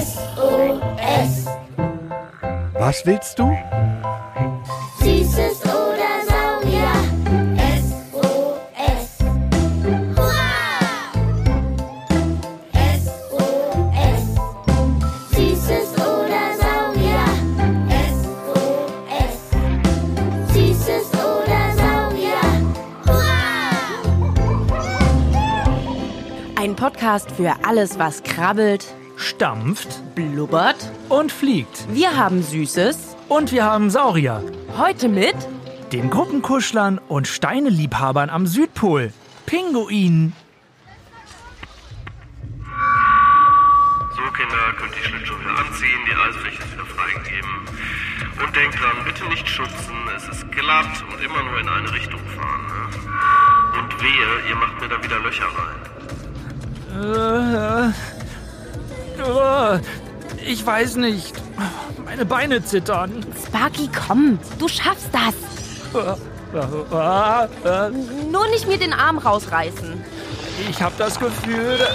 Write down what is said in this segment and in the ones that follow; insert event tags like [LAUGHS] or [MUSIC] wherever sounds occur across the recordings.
SOS. Was willst du? Ein Podcast für alles, was krabbelt, stampft blubbert. und fliegt. Wir haben Süßes. Und wir haben Saurier, Heute mit den Gruppenkuschlern und Steineliebhabern am Südpol. Pinguinen. So, Kinder, könnt ihr Schlittschuhe wieder anziehen, die Eisfläche ist wieder freigegeben. Und denkt dran, bitte nicht schubsen, es ist glatt und immer nur in eine Richtung fahren. Ne? Und wehe, ihr macht mir da wieder Löcher rein. Äh, äh, ich weiß nicht. Meine Beine zittern. Sparky, komm. Du schaffst das. Nur nicht mir den Arm rausreißen. Ich habe das Gefühl. [LAUGHS]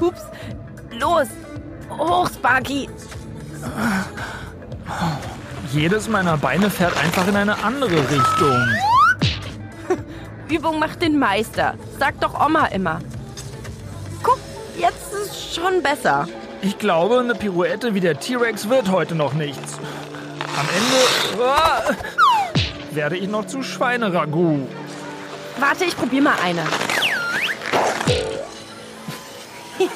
Hups. Los. Hoch, Sparky. Jedes meiner Beine fährt einfach in eine andere Richtung. Übung macht den Meister. Sagt doch Oma immer. Guck, jetzt ist es schon besser. Ich glaube, eine Pirouette wie der T-Rex wird heute noch nichts. Am Ende ah, werde ich noch zu Schweineragout. Warte, ich probier mal eine. [LAUGHS]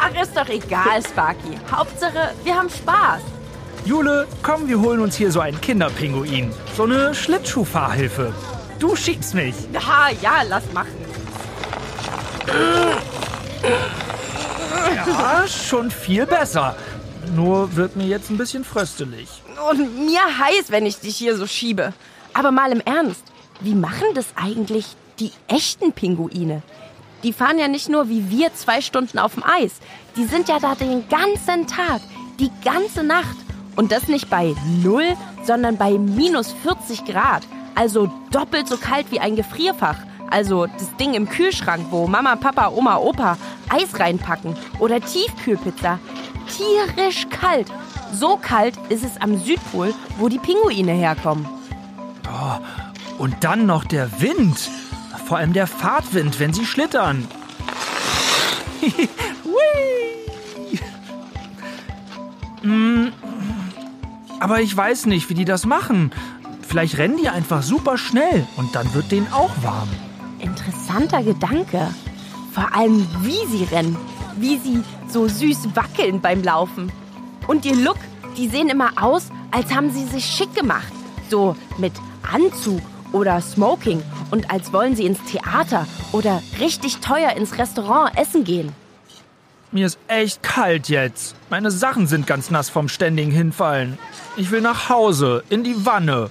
Ach, ist doch egal, Sparky. Hauptsache, wir haben Spaß. Jule, komm, wir holen uns hier so einen Kinderpinguin. So eine Schlittschuhfahrhilfe. Du schiebst mich. Ja, ja, lass machen. Ja, schon viel besser. Nur wird mir jetzt ein bisschen fröstelig. Und mir heiß, wenn ich dich hier so schiebe. Aber mal im Ernst, wie machen das eigentlich die echten Pinguine? Die fahren ja nicht nur wie wir zwei Stunden auf dem Eis. Die sind ja da den ganzen Tag, die ganze Nacht. Und das nicht bei null, sondern bei minus 40 Grad. Also doppelt so kalt wie ein Gefrierfach. Also das Ding im Kühlschrank, wo Mama, Papa, Oma, Opa Eis reinpacken. Oder Tiefkühlpizza. Tierisch kalt. So kalt ist es am Südpol, wo die Pinguine herkommen. Und dann noch der Wind. Vor allem der Fahrtwind, wenn sie schlittern. [LAUGHS] Mm, Aber ich weiß nicht, wie die das machen. Vielleicht rennen die einfach super schnell und dann wird denen auch warm. Interessanter Gedanke. Vor allem, wie sie rennen. Wie sie so süß wackeln beim Laufen. Und ihr Look, die sehen immer aus, als haben sie sich schick gemacht. So mit Anzug oder Smoking. Und als wollen sie ins Theater oder richtig teuer ins Restaurant essen gehen. Mir ist echt kalt jetzt. Meine Sachen sind ganz nass vom ständigen Hinfallen. Ich will nach Hause, in die Wanne.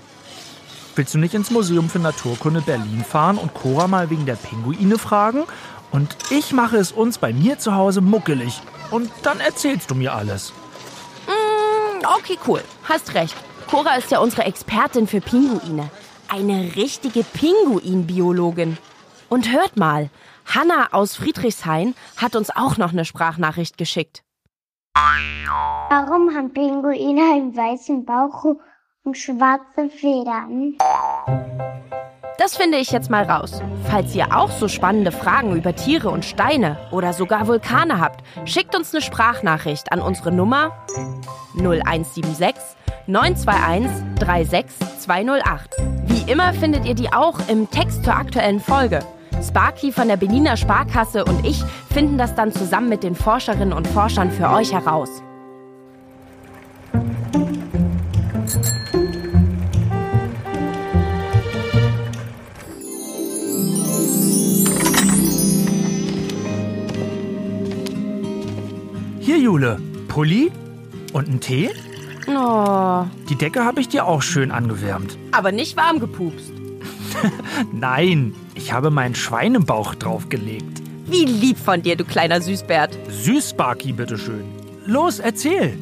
Willst du nicht ins Museum für Naturkunde Berlin fahren und Cora mal wegen der Pinguine fragen? Und ich mache es uns bei mir zu Hause muckelig. Und dann erzählst du mir alles. Mm, okay, cool. Hast recht. Cora ist ja unsere Expertin für Pinguine. Eine richtige Pinguinbiologin. Und hört mal, Hanna aus Friedrichshain hat uns auch noch eine Sprachnachricht geschickt. Warum haben Pinguine einen weißen Bauch und schwarze Federn? Das finde ich jetzt mal raus. Falls ihr auch so spannende Fragen über Tiere und Steine oder sogar Vulkane habt, schickt uns eine Sprachnachricht an unsere Nummer 0176 921 36208. Wie immer findet ihr die auch im Text zur aktuellen Folge. Sparky von der Berliner Sparkasse und ich finden das dann zusammen mit den Forscherinnen und Forschern für euch heraus. Hier, Jule. Pulli und ein Tee? Oh, Die Decke habe ich dir auch schön angewärmt. aber nicht warm gepupst. [LAUGHS] Nein, ich habe meinen Schweinebauch draufgelegt. Wie lieb von dir, du kleiner Süßbert. Süß, Sparky, bitteschön. Los, erzähl.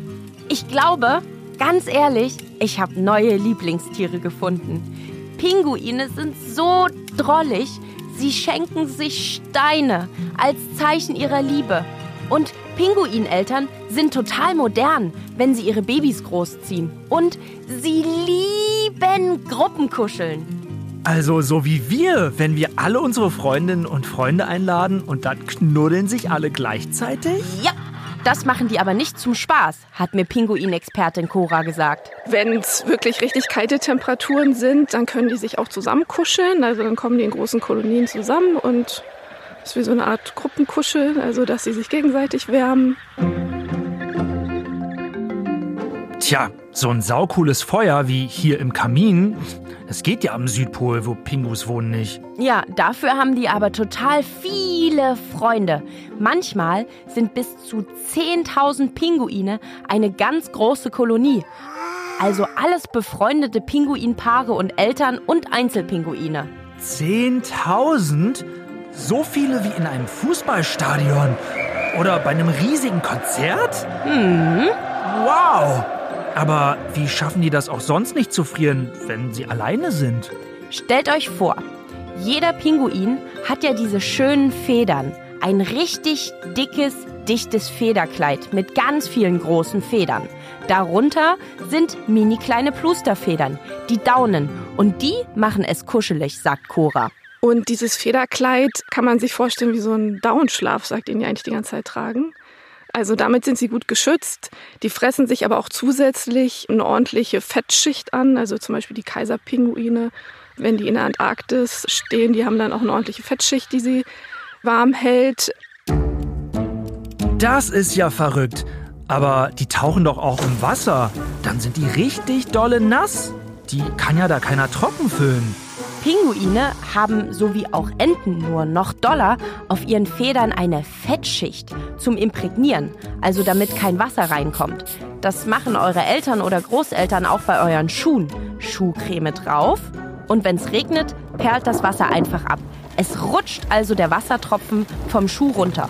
Ich glaube, ganz ehrlich, ich habe neue Lieblingstiere gefunden. Pinguine sind so drollig, sie schenken sich Steine als Zeichen ihrer Liebe. Und Pinguineltern sind total modern, wenn sie ihre Babys großziehen. Und sie lieben Gruppenkuscheln. Also so wie wir, wenn wir alle unsere Freundinnen und Freunde einladen und dann knuddeln sich alle gleichzeitig? Ja, das machen die aber nicht zum Spaß, hat mir Pinguinexpertin Cora gesagt. Wenn es wirklich richtig kalte Temperaturen sind, dann können die sich auch zusammenkuscheln. Also dann kommen die in großen Kolonien zusammen und es ist wie so eine Art Gruppenkuscheln, also dass sie sich gegenseitig wärmen. Tja, so ein saucooles Feuer wie hier im Kamin, das geht ja am Südpol, wo Pingus wohnen, nicht. Ja, dafür haben die aber total viele Freunde. Manchmal sind bis zu 10.000 Pinguine eine ganz große Kolonie. Also alles befreundete Pinguinpaare und Eltern und Einzelpinguine. 10.000? So viele wie in einem Fußballstadion? Oder bei einem riesigen Konzert? Hm, Wow! Aber wie schaffen die das auch sonst nicht zu frieren, wenn sie alleine sind? Stellt euch vor, jeder Pinguin hat ja diese schönen Federn. Ein richtig dickes, dichtes Federkleid mit ganz vielen großen Federn. Darunter sind mini kleine Plusterfedern, die Daunen. Und die machen es kuschelig, sagt Cora. Und dieses Federkleid kann man sich vorstellen wie so ein Daunenschlaf, sagt ihn ja eigentlich die ganze Zeit tragen. Also damit sind sie gut geschützt. Die fressen sich aber auch zusätzlich eine ordentliche Fettschicht an. Also zum Beispiel die Kaiserpinguine, wenn die in der Antarktis stehen, die haben dann auch eine ordentliche Fettschicht, die sie warm hält. Das ist ja verrückt. Aber die tauchen doch auch im Wasser. Dann sind die richtig dolle nass. Die kann ja da keiner trocken füllen. Pinguine haben, so wie auch Enten nur noch doller, auf ihren Federn eine Fettschicht zum Imprägnieren, also damit kein Wasser reinkommt. Das machen eure Eltern oder Großeltern auch bei euren Schuhen. Schuhcreme drauf und wenn es regnet, perlt das Wasser einfach ab. Es rutscht also der Wassertropfen vom Schuh runter.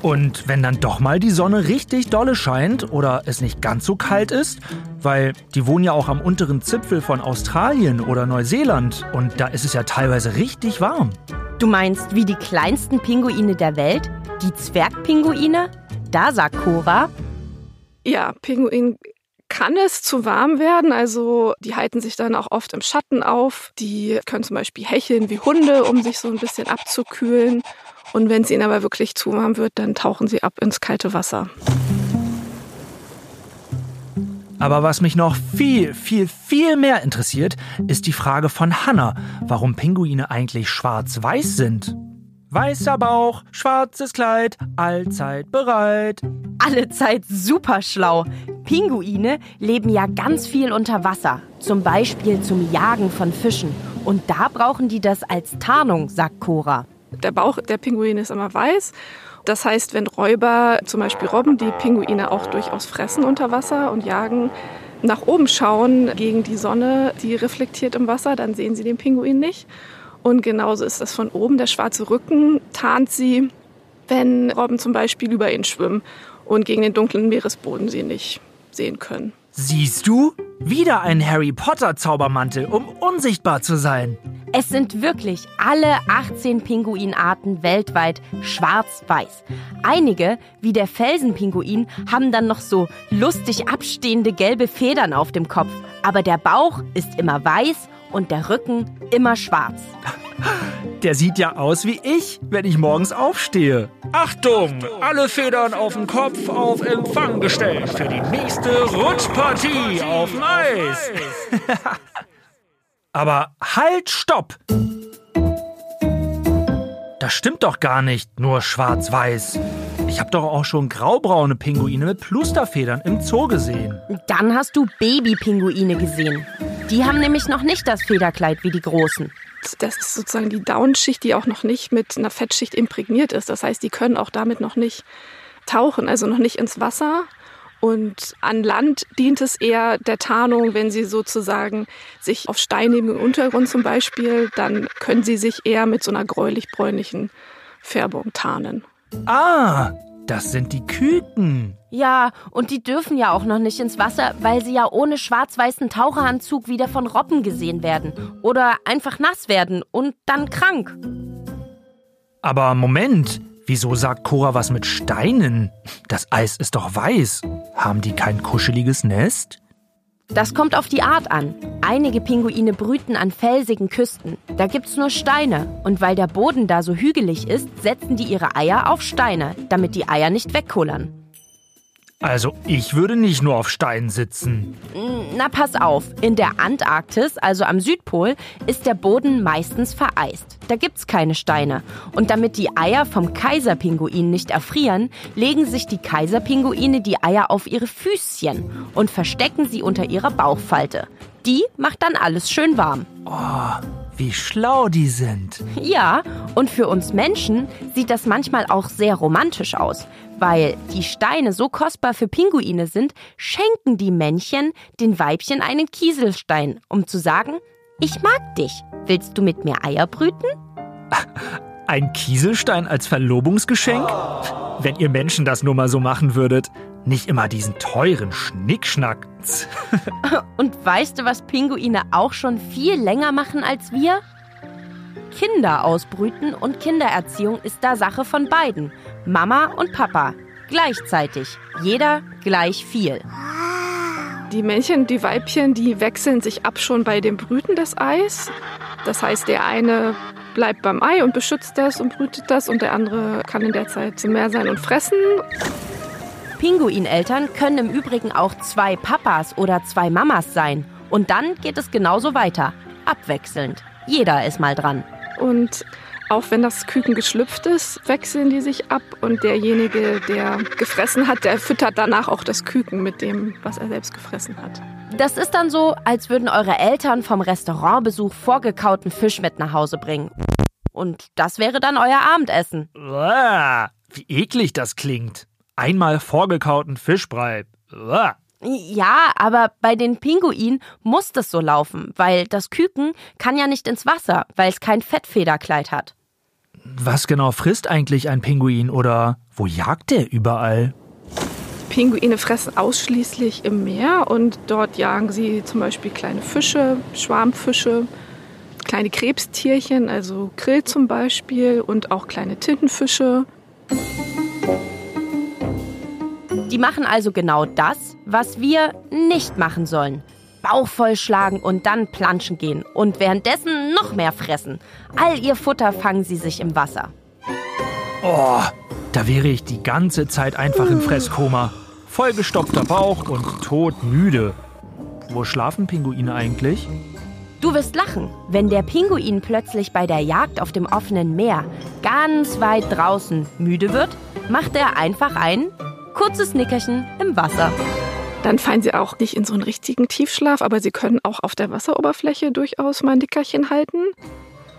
Und wenn dann doch mal die Sonne richtig dolle scheint oder es nicht ganz so kalt ist, weil die wohnen ja auch am unteren Zipfel von Australien oder Neuseeland und da ist es ja teilweise richtig warm. Du meinst wie die kleinsten Pinguine der Welt? Die Zwergpinguine? Da sagt Cora, Ja, Pinguin kann es zu warm werden. Also die halten sich dann auch oft im Schatten auf. Die können zum Beispiel hecheln wie Hunde, um sich so ein bisschen abzukühlen. Und wenn es ihnen aber wirklich zu warm wird, dann tauchen sie ab ins kalte Wasser. Aber was mich noch viel, viel, viel mehr interessiert, ist die Frage von Hannah, warum Pinguine eigentlich schwarz-weiß sind. Weißer Bauch, schwarzes Kleid, allzeit bereit. alle Zeit super schlau. Pinguine leben ja ganz viel unter Wasser, zum Beispiel zum Jagen von Fischen. Und da brauchen die das als Tarnung, sagt Cora. Der Bauch der Pinguine ist immer weiß. Das heißt, wenn Räuber, zum Beispiel Robben, die Pinguine auch durchaus fressen unter Wasser und jagen, nach oben schauen gegen die Sonne, die reflektiert im Wasser, dann sehen sie den Pinguin nicht. Und genauso ist das von oben. Der schwarze Rücken tarnt sie, wenn Robben zum Beispiel über ihn schwimmen und gegen den dunklen Meeresboden sie nicht sehen können. Siehst du? Wieder ein Harry Potter Zaubermantel, um unsichtbar zu sein. Es sind wirklich alle 18 Pinguinarten weltweit schwarz-weiß. Einige, wie der Felsenpinguin, haben dann noch so lustig abstehende gelbe Federn auf dem Kopf. Aber der Bauch ist immer weiß und der Rücken immer schwarz. Der sieht ja aus wie ich, wenn ich morgens aufstehe. Achtung! Alle Federn auf den Kopf auf Empfang gestellt für die nächste Rutschpartie auf dem Eis. [LAUGHS] Aber halt, stopp! Das stimmt doch gar nicht, nur schwarz-weiß. Ich habe doch auch schon graubraune Pinguine mit Plusterfedern im Zoo gesehen. Dann hast du Babypinguine gesehen. Die haben nämlich noch nicht das Federkleid wie die großen. Das ist sozusagen die Downschicht, die auch noch nicht mit einer Fettschicht imprägniert ist. Das heißt, die können auch damit noch nicht tauchen, also noch nicht ins Wasser. Und an Land dient es eher der Tarnung, wenn sie sozusagen sich auf steinigem Untergrund zum Beispiel, dann können sie sich eher mit so einer gräulich-bräunlichen Färbung tarnen. Ah, das sind die Küken. Ja, und die dürfen ja auch noch nicht ins Wasser, weil sie ja ohne schwarz-weißen Taucheranzug wieder von Robben gesehen werden. Oder einfach nass werden und dann krank. Aber Moment, wieso sagt Cora was mit Steinen? Das Eis ist doch weiß. Haben die kein kuscheliges Nest? Das kommt auf die Art an. Einige Pinguine brüten an felsigen Küsten. Da gibt's nur Steine. Und weil der Boden da so hügelig ist, setzen die ihre Eier auf Steine, damit die Eier nicht wegkullern. Also ich würde nicht nur auf Steinen sitzen. Na, pass auf. In der Antarktis, also am Südpol, ist der Boden meistens vereist. Da gibt's keine Steine. Und damit die Eier vom Kaiserpinguin nicht erfrieren, legen sich die Kaiserpinguine die Eier auf ihre Füßchen und verstecken sie unter ihrer Bauchfalte. Die macht dann alles schön warm. Wie schlau die sind. Ja, und für uns Menschen sieht das manchmal auch sehr romantisch aus. Weil die Steine so kostbar für Pinguine sind, schenken die Männchen den Weibchen einen Kieselstein, um zu sagen, ich mag dich. Willst du mit mir Eier brüten? Ein Kieselstein als Verlobungsgeschenk? Wenn ihr Menschen das nur mal so machen würdet. Nicht immer diesen teuren Schnickschnack. [LAUGHS] Und weißt du, was Pinguine auch schon viel länger machen als wir? Kinder ausbrüten und Kindererziehung ist da Sache von beiden. Mama und Papa. Gleichzeitig. Jeder gleich viel. Die Männchen und die Weibchen, die wechseln sich ab schon bei dem Brüten des Eis. Das heißt, der eine bleibt beim Ei und beschützt das und brütet das und der andere kann in der Zeit zum Meer sein und fressen. Pinguineltern können im Übrigen auch zwei Papas oder zwei Mamas sein. Und dann geht es genauso weiter. Abwechselnd. Jeder ist mal dran. Und auch wenn das Küken geschlüpft ist, wechseln die sich ab und derjenige, der gefressen hat, der füttert danach auch das Küken mit dem, was er selbst gefressen hat. Das ist dann so, als würden eure Eltern vom Restaurantbesuch vorgekauten Fisch mit nach Hause bringen. Und das wäre dann euer Abendessen. Uah, Wie eklig das klingt. Einmal vorgekauten Fischbrei. Uah. Ja, aber bei den Pinguinen muss das so laufen, weil das Küken kann ja nicht ins Wasser, weil es kein Fettfederkleid hat. Was genau frisst eigentlich ein Pinguin oder wo jagt der überall? Pinguine fressen ausschließlich im Meer und dort jagen sie zum Beispiel kleine Fische, Schwarmfische, kleine Krebstierchen, also Krill zum Beispiel und auch kleine Tintenfische. Die machen also genau das, was wir nicht machen sollen. Bauch vollschlagen und dann planschen gehen und währenddessen noch mehr fressen. All ihr Futter fangen sie sich im Wasser. Oh, da wäre ich die ganze Zeit einfach im Fresskoma. Vollgestopfter Bauch und todmüde. Wo schlafen Pinguine eigentlich? Du wirst lachen, wenn der Pinguin plötzlich bei der Jagd auf dem offenen Meer ganz weit draußen müde wird, macht er einfach ein kurzes Nickerchen im Wasser. Dann fallen sie auch nicht in so einen richtigen Tiefschlaf, aber sie können auch auf der Wasseroberfläche durchaus mal ein Nickerchen halten.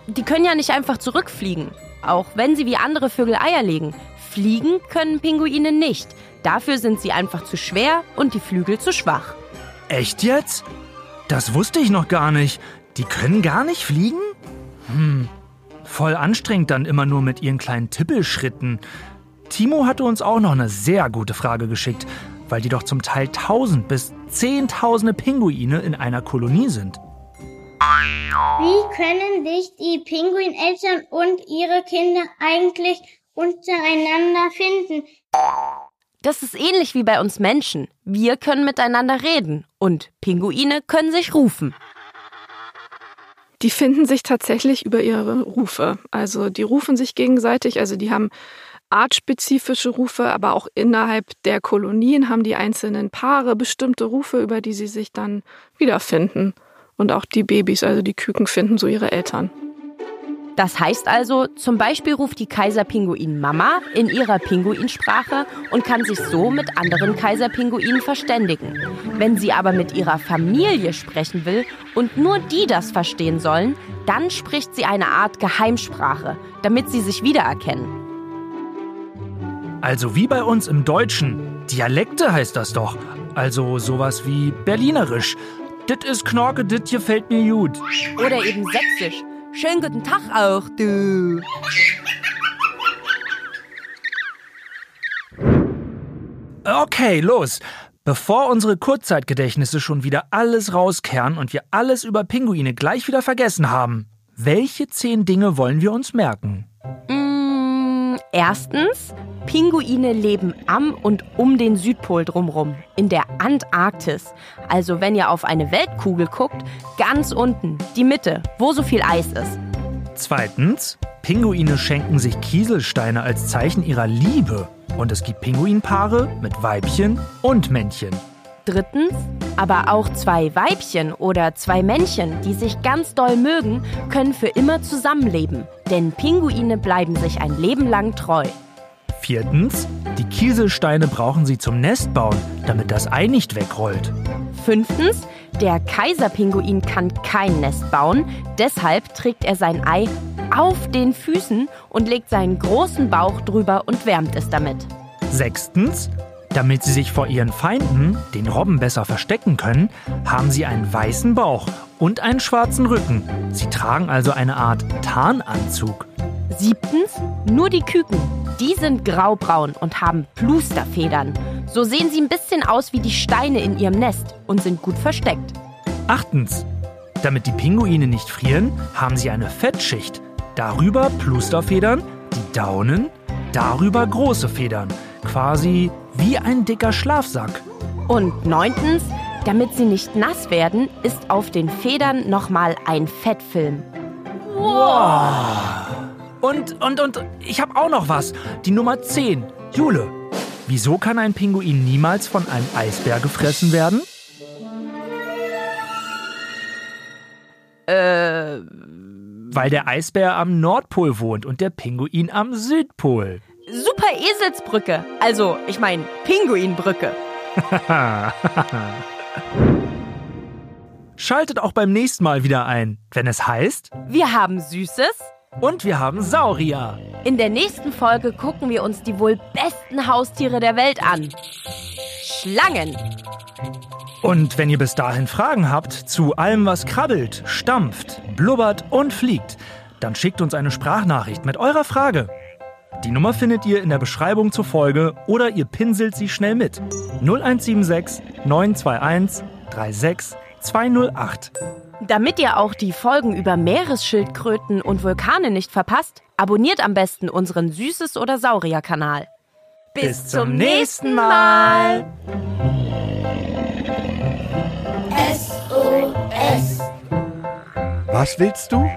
Die können ja nicht einfach zurückfliegen, auch wenn sie wie andere Vögel Eier legen. Fliegen können Pinguine nicht. Dafür sind sie einfach zu schwer und die Flügel zu schwach. Echt jetzt? Das wusste ich noch gar nicht. Die können gar nicht fliegen? Hm, voll anstrengend dann immer nur mit ihren kleinen Tippelschritten. Timo hatte uns auch noch eine sehr gute Frage geschickt, weil die doch zum Teil tausend bis zehntausende Pinguine in einer Kolonie sind. Wie können sich die Pinguineltern und ihre Kinder eigentlich untereinander finden? Das ist ähnlich wie bei uns Menschen. Wir können miteinander reden und Pinguine können sich rufen. Die finden sich tatsächlich über ihre Rufe. Also die rufen sich gegenseitig, also die haben artspezifische Rufe, aber auch innerhalb der Kolonien haben die einzelnen Paare bestimmte Rufe, über die sie sich dann wiederfinden. Und auch die Babys, also die Küken, finden so ihre Eltern. Das heißt also, zum Beispiel ruft die Kaiserpinguin Mama in ihrer Pinguinsprache und kann sich so mit anderen Kaiserpinguinen verständigen. Wenn sie aber mit ihrer Familie sprechen will und nur die das verstehen sollen, dann spricht sie eine Art Geheimsprache, damit sie sich wiedererkennen. Also wie bei uns im Deutschen. Dialekte heißt das doch. Also sowas wie Berlinerisch. Dit is Knorke, dit gefällt mir gut. Oder eben Sächsisch. Schönen guten Tag auch, du. Okay, los. Bevor unsere Kurzzeitgedächtnisse schon wieder alles rauskehren und wir alles über Pinguine gleich wieder vergessen haben, welche zehn Dinge wollen wir uns merken? Mm, erstens, Pinguine leben am und um den Südpol drumrum, in der Antarktis. Also wenn ihr auf eine Weltkugel guckt, ganz unten, die Mitte, wo so viel Eis ist. Zweitens, Pinguine schenken sich Kieselsteine als Zeichen ihrer Liebe. Und es gibt Pinguinpaare mit Weibchen und Männchen. Drittens, aber auch zwei Weibchen oder zwei Männchen, die sich ganz doll mögen, können für immer zusammenleben. Denn Pinguine bleiben sich ein Leben lang treu. Viertens, die Kieselsteine brauchen sie zum Nestbauen, damit das Ei nicht wegrollt. Fünftens, der Kaiserpinguin kann kein Nest bauen, deshalb trägt er sein Ei auf den Füßen und legt seinen großen Bauch drüber und wärmt es damit. Sechstens, damit sie sich vor ihren Feinden, den Robben, besser verstecken können, haben sie einen weißen Bauch und einen schwarzen Rücken. Sie tragen also eine Art Tarnanzug. Siebtens, nur die Küken. Die sind graubraun und haben Plusterfedern. So sehen sie ein bisschen aus wie die Steine in ihrem Nest und sind gut versteckt. Achtens, damit die Pinguine nicht frieren, haben sie eine Fettschicht. Darüber Plusterfedern, die Daunen, darüber große Federn. Quasi wie ein dicker Schlafsack. Und neuntens, damit sie nicht nass werden, ist auf den Federn nochmal ein Fettfilm. Und, und, und, ich habe auch noch was. Die Nummer 10. Jule. Wieso kann ein Pinguin niemals von einem Eisbär gefressen werden? Äh, Weil der Eisbär am Nordpol wohnt und der Pinguin am Südpol. Super Eselsbrücke. Also, ich meine Pinguinbrücke. [LAUGHS] Schaltet auch beim nächsten Mal wieder ein, wenn es heißt, Wir haben Süßes. und wir haben Saurier. In der nächsten Folge gucken wir uns die wohl besten Haustiere der Welt an. Schlangen. Und wenn ihr bis dahin Fragen habt zu allem, was krabbelt, stampft, blubbert und fliegt, dann schickt uns eine Sprachnachricht mit eurer Frage. Die Nummer findet ihr in der Beschreibung zur Folge oder ihr pinselt sie schnell mit. 0176 921 36 208. Damit ihr auch die Folgen über Meeresschildkröten und Vulkane nicht verpasst, abonniert am besten unseren Süßes oder Saurier-Kanal. Bis zum nächsten Mal. SOS. Was willst du?